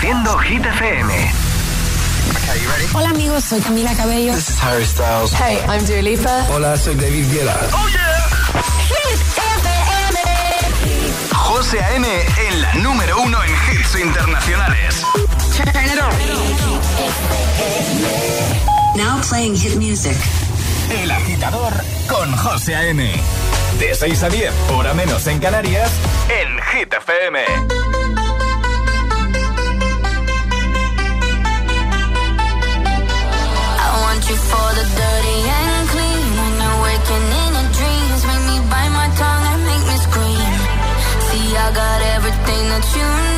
Reproduciendo Hit FM. Hola amigos, soy Camila Cabello. This is Harry Styles. Hey, I'm Dua Lipa. Hola, soy David Guetta. Oh yeah. Hit FM. José A.M. en la número uno en hits internacionales. Turn it on. Now playing hit music. El agitador con José A.M. De 6 a 10, hora menos en Canarias, en Hit FM. That you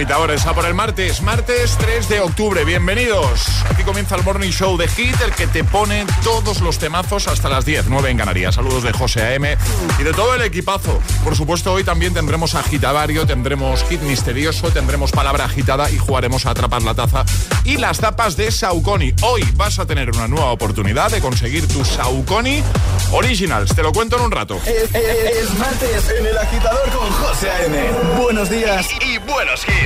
agitadores, a por el martes, martes 3 de octubre. Bienvenidos. Aquí comienza el Morning Show de Hit, el que te pone todos los temazos hasta las 10, 9 en Canarias. Saludos de José A.M. y de todo el equipazo. Por supuesto, hoy también tendremos agitadario, tendremos hit misterioso, tendremos palabra agitada y jugaremos a atrapar la taza y las tapas de Saucony. Hoy vas a tener una nueva oportunidad de conseguir tu Saucony Originals. Te lo cuento en un rato. Es, es- es martes en el agitador con José A.M. Buenos días y buenos hits.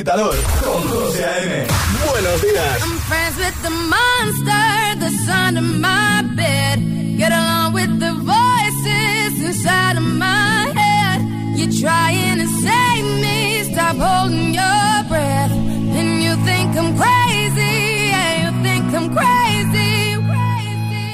agitador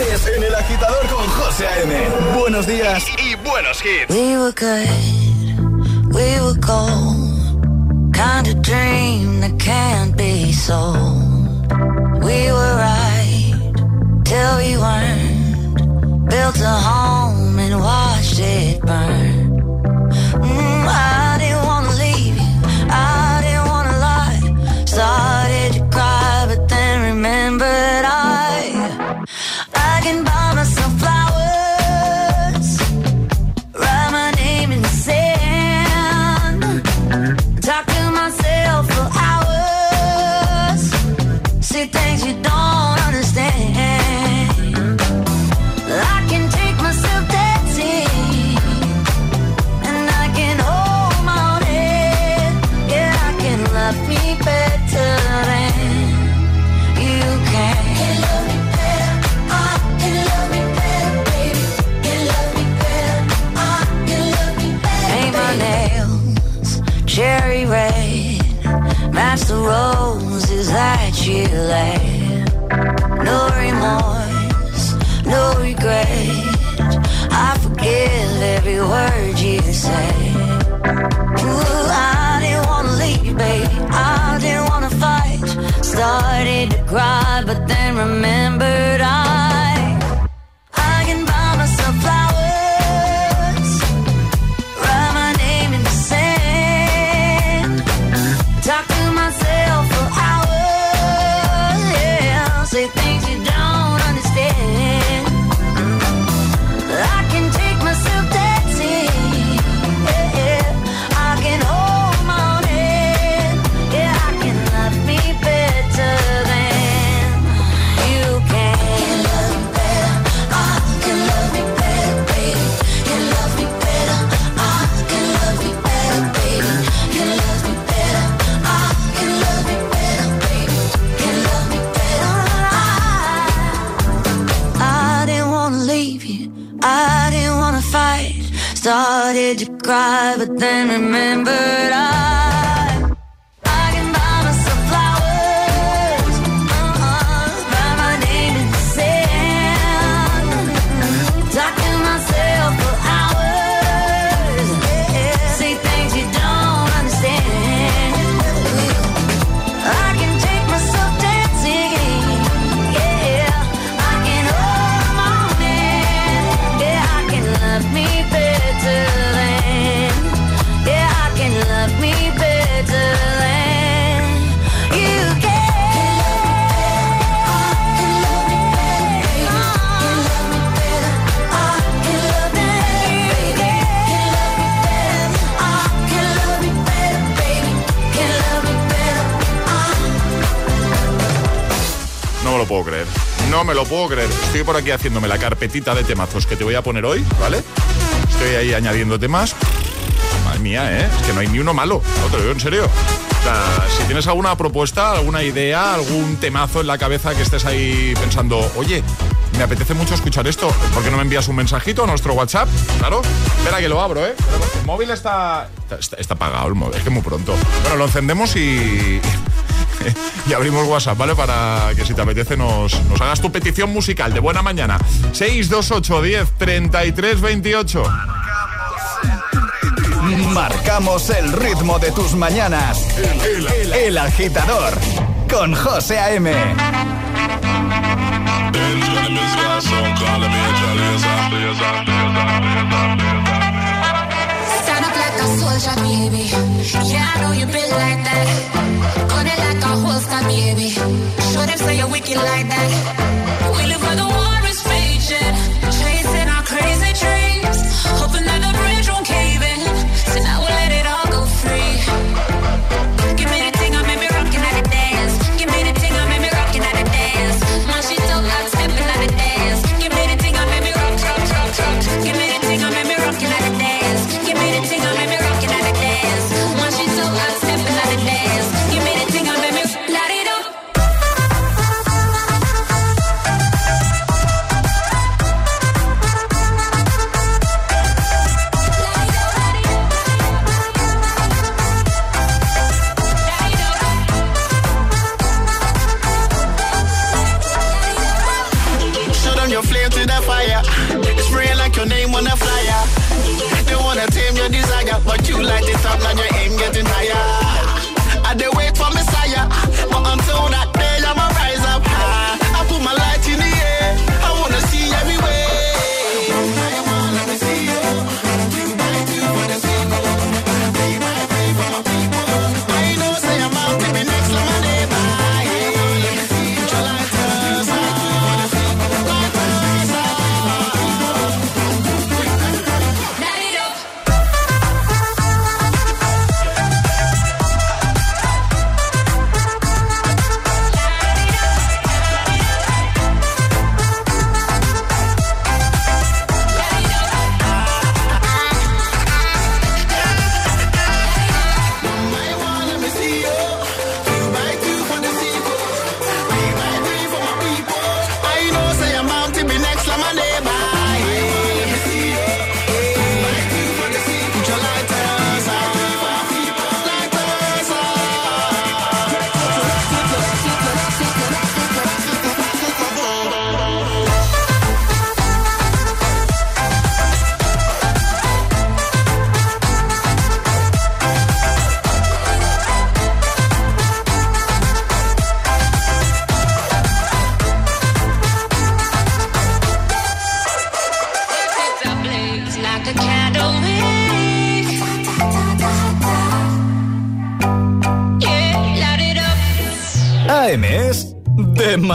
Martes en el agitador con José A.M. Buenos días y buenos hits. We were good, we were gold. Kind of dream that can't be sold. But then remembered lo puedo creer. Estoy por aquí haciéndome la carpetita de temazos que te voy a poner hoy, ¿vale? Estoy ahí añadiendo temas. Madre mía, ¿eh? Es que no hay ni uno malo. No te en serio. O sea, si tienes alguna propuesta, alguna idea, algún temazo en la cabeza que estés ahí pensando, oye, me apetece mucho escuchar esto, ¿por qué no me envías un mensajito a nuestro WhatsApp? Claro. Espera que lo abro, ¿eh? El móvil está... Está, está apagado el móvil, es que muy pronto. Bueno, lo encendemos y... y abrimos WhatsApp, ¿vale? Para que si te apetece nos, nos hagas tu petición musical de buena mañana. 628 10 33 28. Marcamos el ritmo de tus mañanas. El, el- el agitador con José A.M. Like a soldier, baby. Yeah, I know you been like that. Gun it like a holster, baby. Show them say you're wicked like that. We live where the war is raging,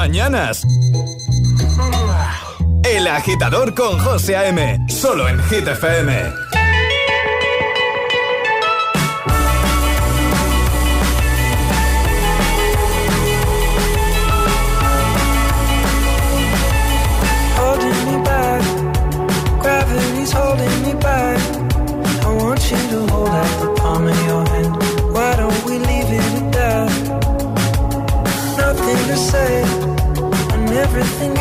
mañanas. El agitador con José A.M. Solo en Hit FM. Everything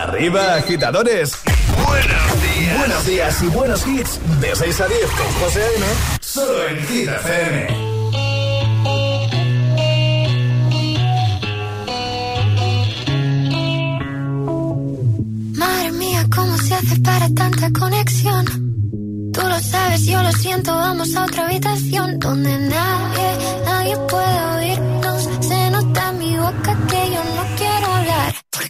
agitadores. Buenos días. Buenos días y buenos hits. De 6 a 10 con José A.M. Solo en Hit FM. Madre mía, ¿cómo se hace para tanta conexión? Tú lo sabes, yo lo siento, vamos a otra habitación donde nadie, nadie puede oírnos. Se nota en mi boca que yo no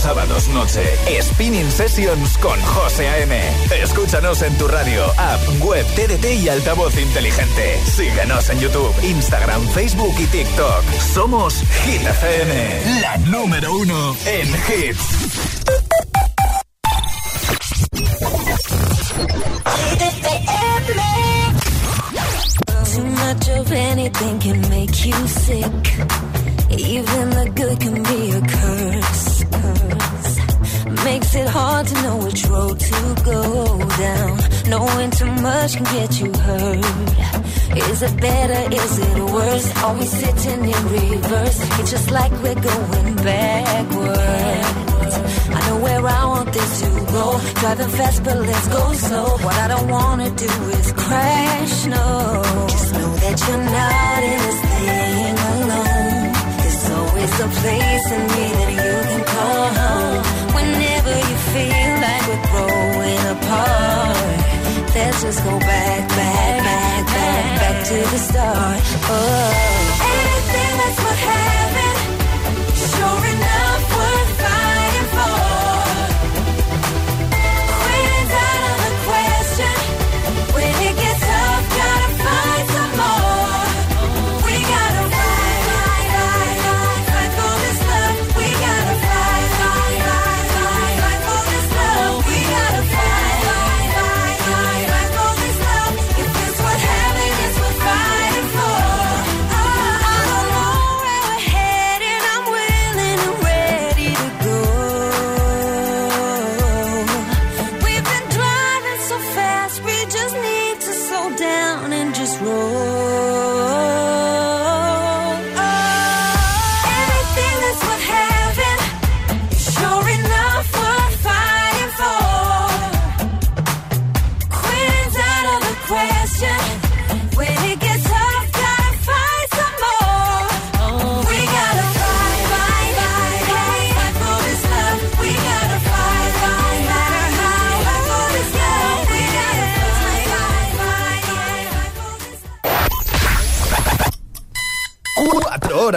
Sábados noche, Spinning Sessions con José A.M. Escúchanos en tu radio, app, web, TDT y altavoz inteligente. Síguenos en YouTube, Instagram, Facebook y TikTok. Somos Hit FM, la número uno en hits. Too much of anything can make you sick. Even the good can be a curse. Makes it hard to know which road to go down. Knowing too much can get you hurt. Is it better? Is it worse? Are we sitting in reverse? It's just like we're going backwards. I know where I want this to go. Driving fast, but let's go slow. What I don't wanna do is crash, no. Just know that you're not in this thing alone. There's always a place in me apart, let's just go back, back, back, back, back to the start. Oh, anything that's worth having,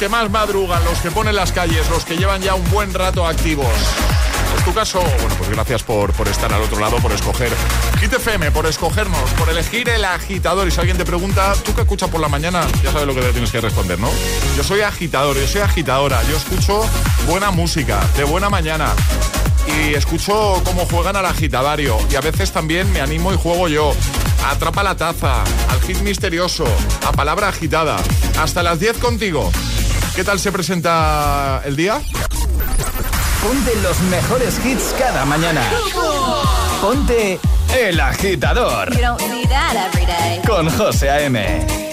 que más madrugan, los que ponen las calles, los que llevan ya un buen rato activos? ¿Es tu caso? Bueno, pues gracias por, por estar al otro lado, por escoger Hit FM, por escogernos, por elegir el agitador. Y si alguien te pregunta, ¿tú qué escuchas por la mañana? Ya sabes lo que tienes que responder, ¿no? Yo soy agitador, yo soy agitadora, yo escucho buena música, de buena mañana. Y escucho cómo juegan al agitadario. Y a veces también me animo y juego yo. Atrapa la taza, al hit misterioso, a palabra agitada. Hasta las 10 contigo. ¿Qué tal se presenta el día? Ponte los mejores hits cada mañana. Ponte El Agitador. Con José A.M.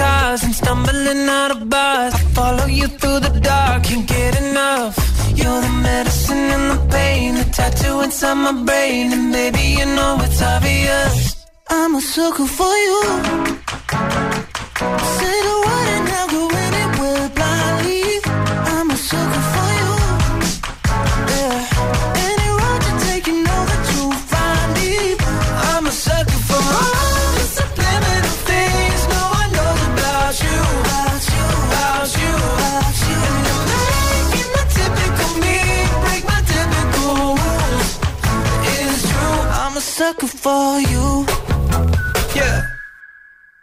cars and stumbling out of bars. I follow you through the dark, can't get enough. You're the medicine and the pain, the tattoo inside my brain, and baby you know it's obvious. I'm a sucker for you. Say the word for you. Yeah.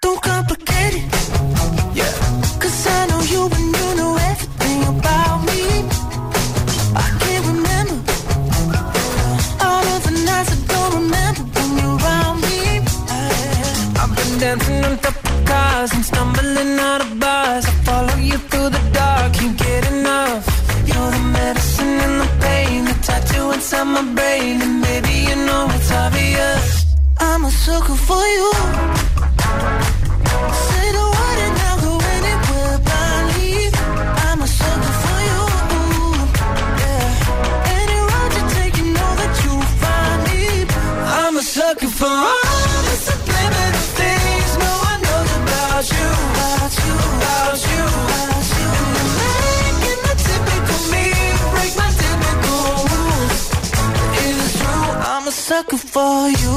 Don't complicate it. Yeah. Cause I know you and you know everything about me. I can't remember all of the nights I don't remember when you're around me. I've been dancing on top of cars and stumbling out of bars. I follow you through the dark, can't get enough. You're the medicine and the pain, the tattoo inside my brain, sucker for you. Say the word and I'll go anywhere but leave. I'm a sucker for you. Yeah. Any road you take, you know that you'll find me. I'm a sucker for all the subliminal things no one knows about you. About you, about you, the typical me break my typical rules. It is true, I'm a sucker for you.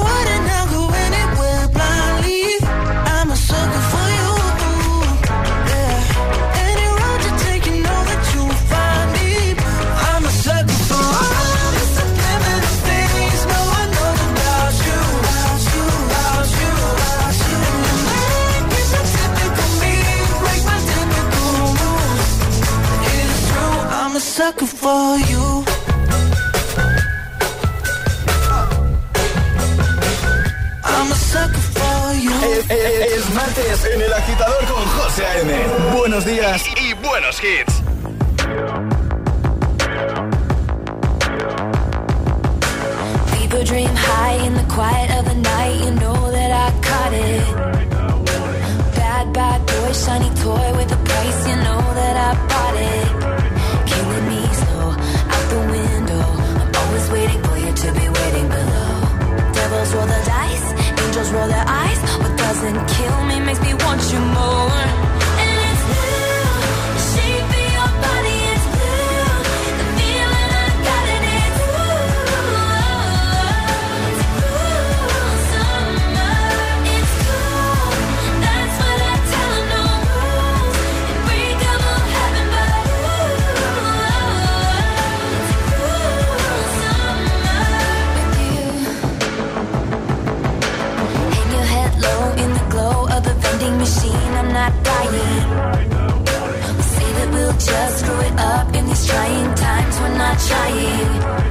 Sucker for you. I'm a sucker for you. Es, es, es martes en el agitador con José A.M. Buenos días y buenos hits. People dream high in the quiet of the night. You know that I caught it. Bad, bad boy, shiny toy with a price. You know that I bought it. Roll their eyes. What doesn't kill me makes me want 差异。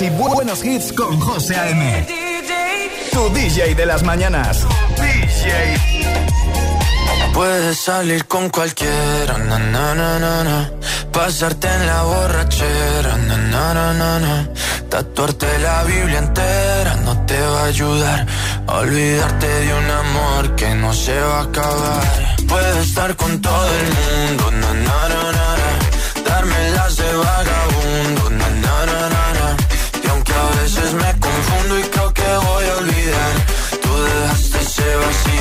y bu- buenos hits con José A.M. Tu DJ de las mañanas. Puedes salir con cualquiera, na, na, na, na, pasarte en la borrachera, na, na, na, na, tatuarte la Biblia entera no te va a ayudar olvidarte de un amor que no se va a acabar. Puedes estar con todo el mundo, na, na, na, na. darme las de vagabundo,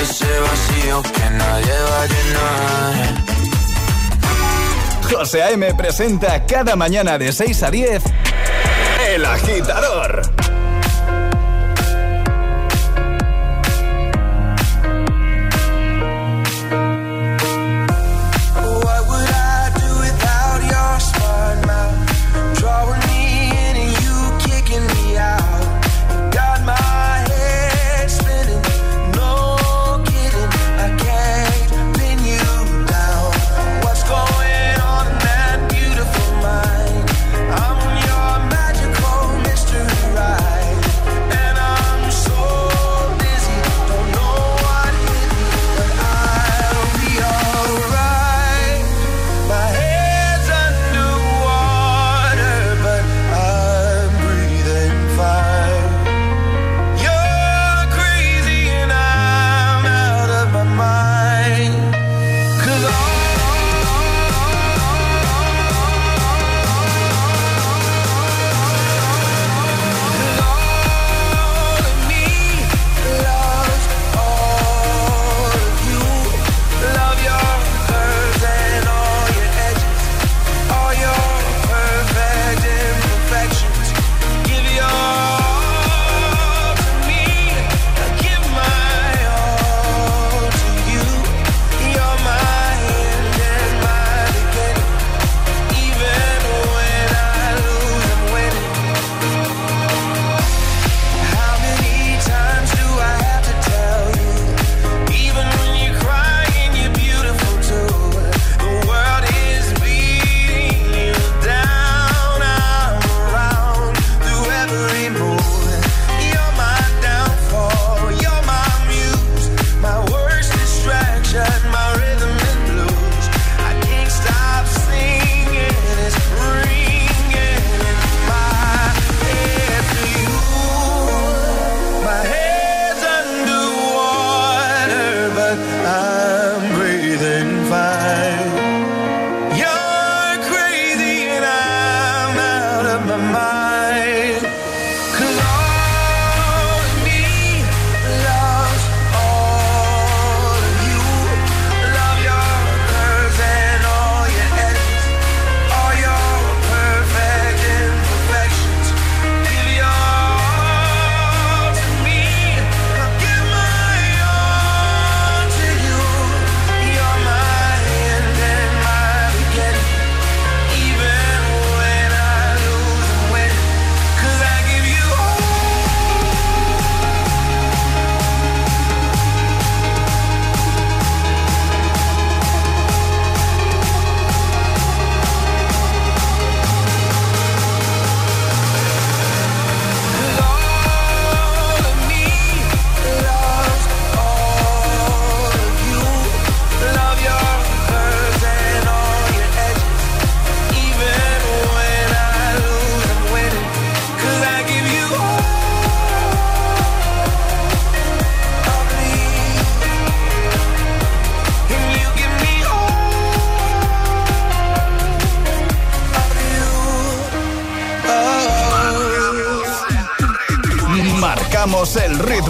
ese vacío que nadie va a llenar. José A.M. presenta cada mañana de 6 a 10 El Agitador.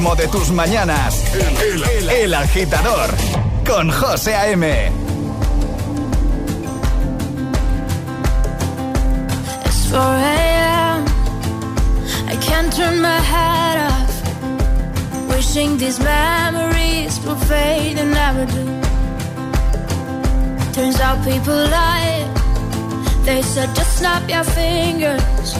Ritmo de tus mañanas. El, el, el agitador con José A.M. It's 4 a.m. I can't turn my head off. Wishing these memories will fade and never do. Turns out people lie. They said just snap your fingers.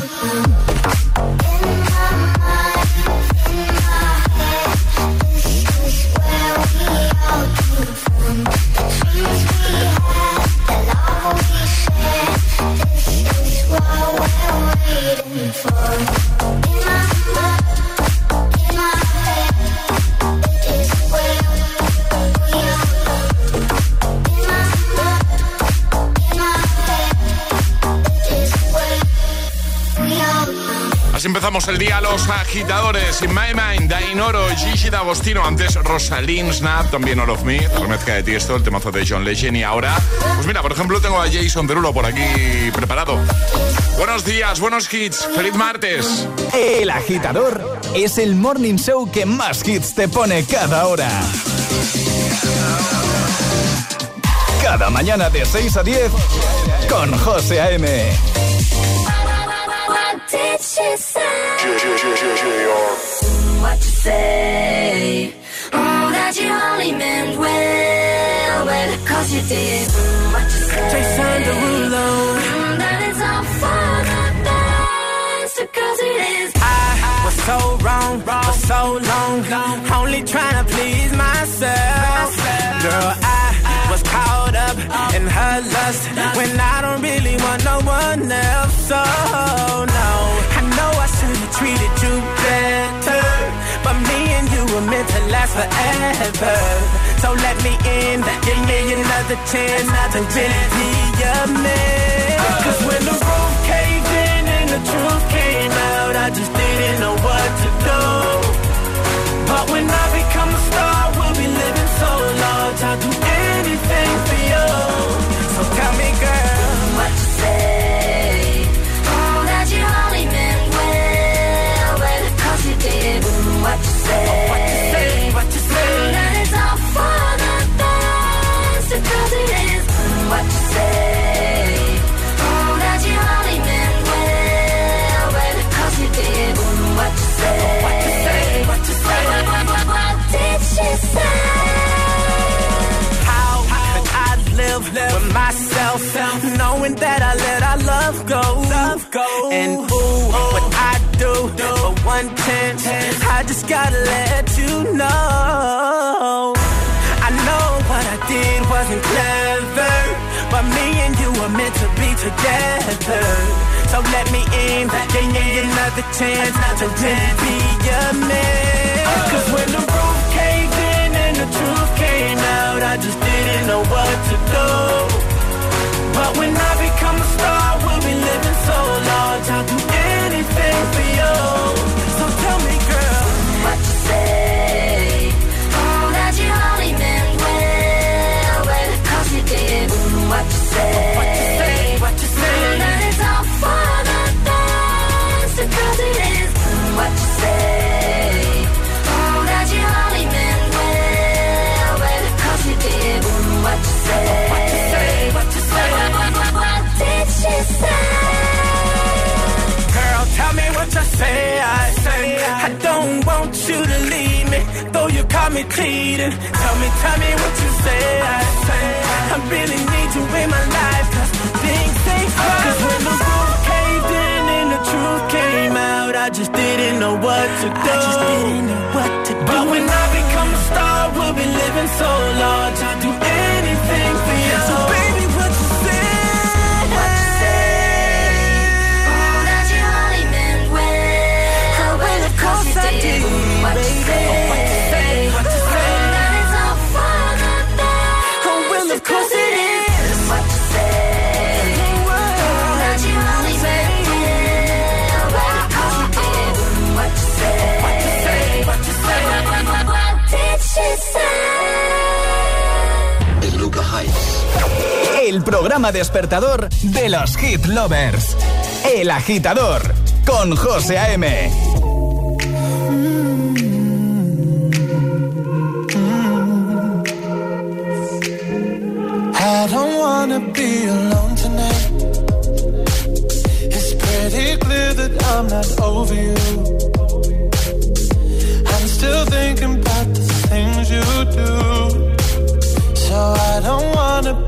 Oh, el día los agitadores. In My Mind, Dainoro, Gigi D'Agostino. Antes Rosalind Snap, también All of Me. La remezcla de Tiesto, el temazo de John Legend. Y ahora, pues mira, por ejemplo, tengo a Jason Derulo por aquí preparado. Buenos días, buenos hits. Feliz martes. El agitador es el morning show que más hits te pone cada hora. Cada mañana de 6 a 10 con José A.M. What you say? Oh, that you only meant well, well, cause you did. What you say? Jason Derulo. Mm, that it's all for the best, because it is. I was so wrong, for so long, only trying to please myself. Girl, I was caught up in her lust when I don't really want no one else. So no, treated you better, but me and you were meant to last forever. So let me in, give me another chance to really be your man. Cause when the roof caved in and the truth came out, I just didn't know what to do. Knowing that I let our love go? And ooh, what I do for one chance, I just gotta let you know. I know what I did wasn't clever, but me and you were meant to be together. So let me in, give me another chance to really be your man. Uh, Cause when the roof caved in and the truth came out, I just didn't know what to do. But when I become a star, we'll be living so large. I'll do anything for you. So tell me, girl, What you say? Caught me cheating. Tell me, tell me what you say. I say I really need you in my life, cause things ain't right. Cause when the roof caved in and the truth came out, I just didn't know what to do. I just didn't know what to do. But when I become a star, we'll be living so large. I'll Programa despertador de los hit lovers. El agitador con José A.M. I don't wanna be alone tonight. It's pretty clear that I'm not over you. I'm still thinking about the things you do. So I don't wanna